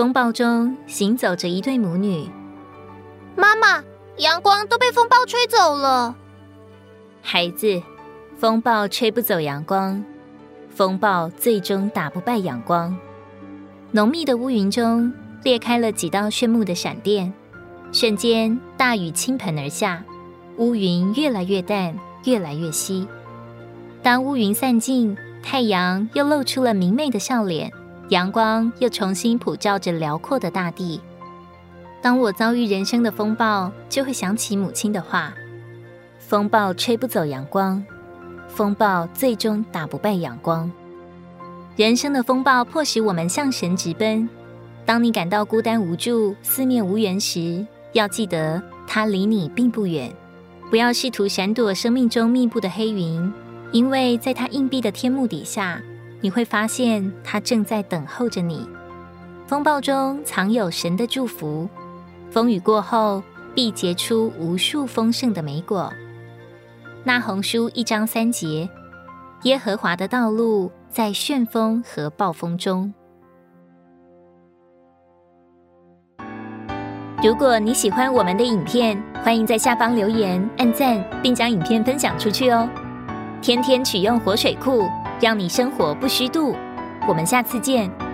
风暴中行走着一对母女。妈妈，阳光都被风暴吹走了。孩子，风暴吹不走阳光，风暴最终打不败阳光。浓密的乌云中裂开了几道炫目的闪电，瞬间大雨倾盆而下，乌云越来越淡，越来越稀。当乌云散尽，太阳又露出了明媚的笑脸，阳光又重新普照着辽阔的大地。当我遭遇人生的风暴，就会想起母亲的话：风暴吹不走阳光，风暴最终打不败阳光。人生的风暴迫使我们向神直奔。当你感到孤单无助、四面无援时，要记得他离你并不远。不要试图闪躲生命中密布的黑云，因为在他硬币的天幕底下，你会发现他正在等候着你。风暴中藏有神的祝福，风雨过后必结出无数丰盛的美果。那红书一章三节：耶和华的道路。在旋风和暴风中。如果你喜欢我们的影片，欢迎在下方留言、按赞，并将影片分享出去哦。天天取用活水库，让你生活不虚度。我们下次见。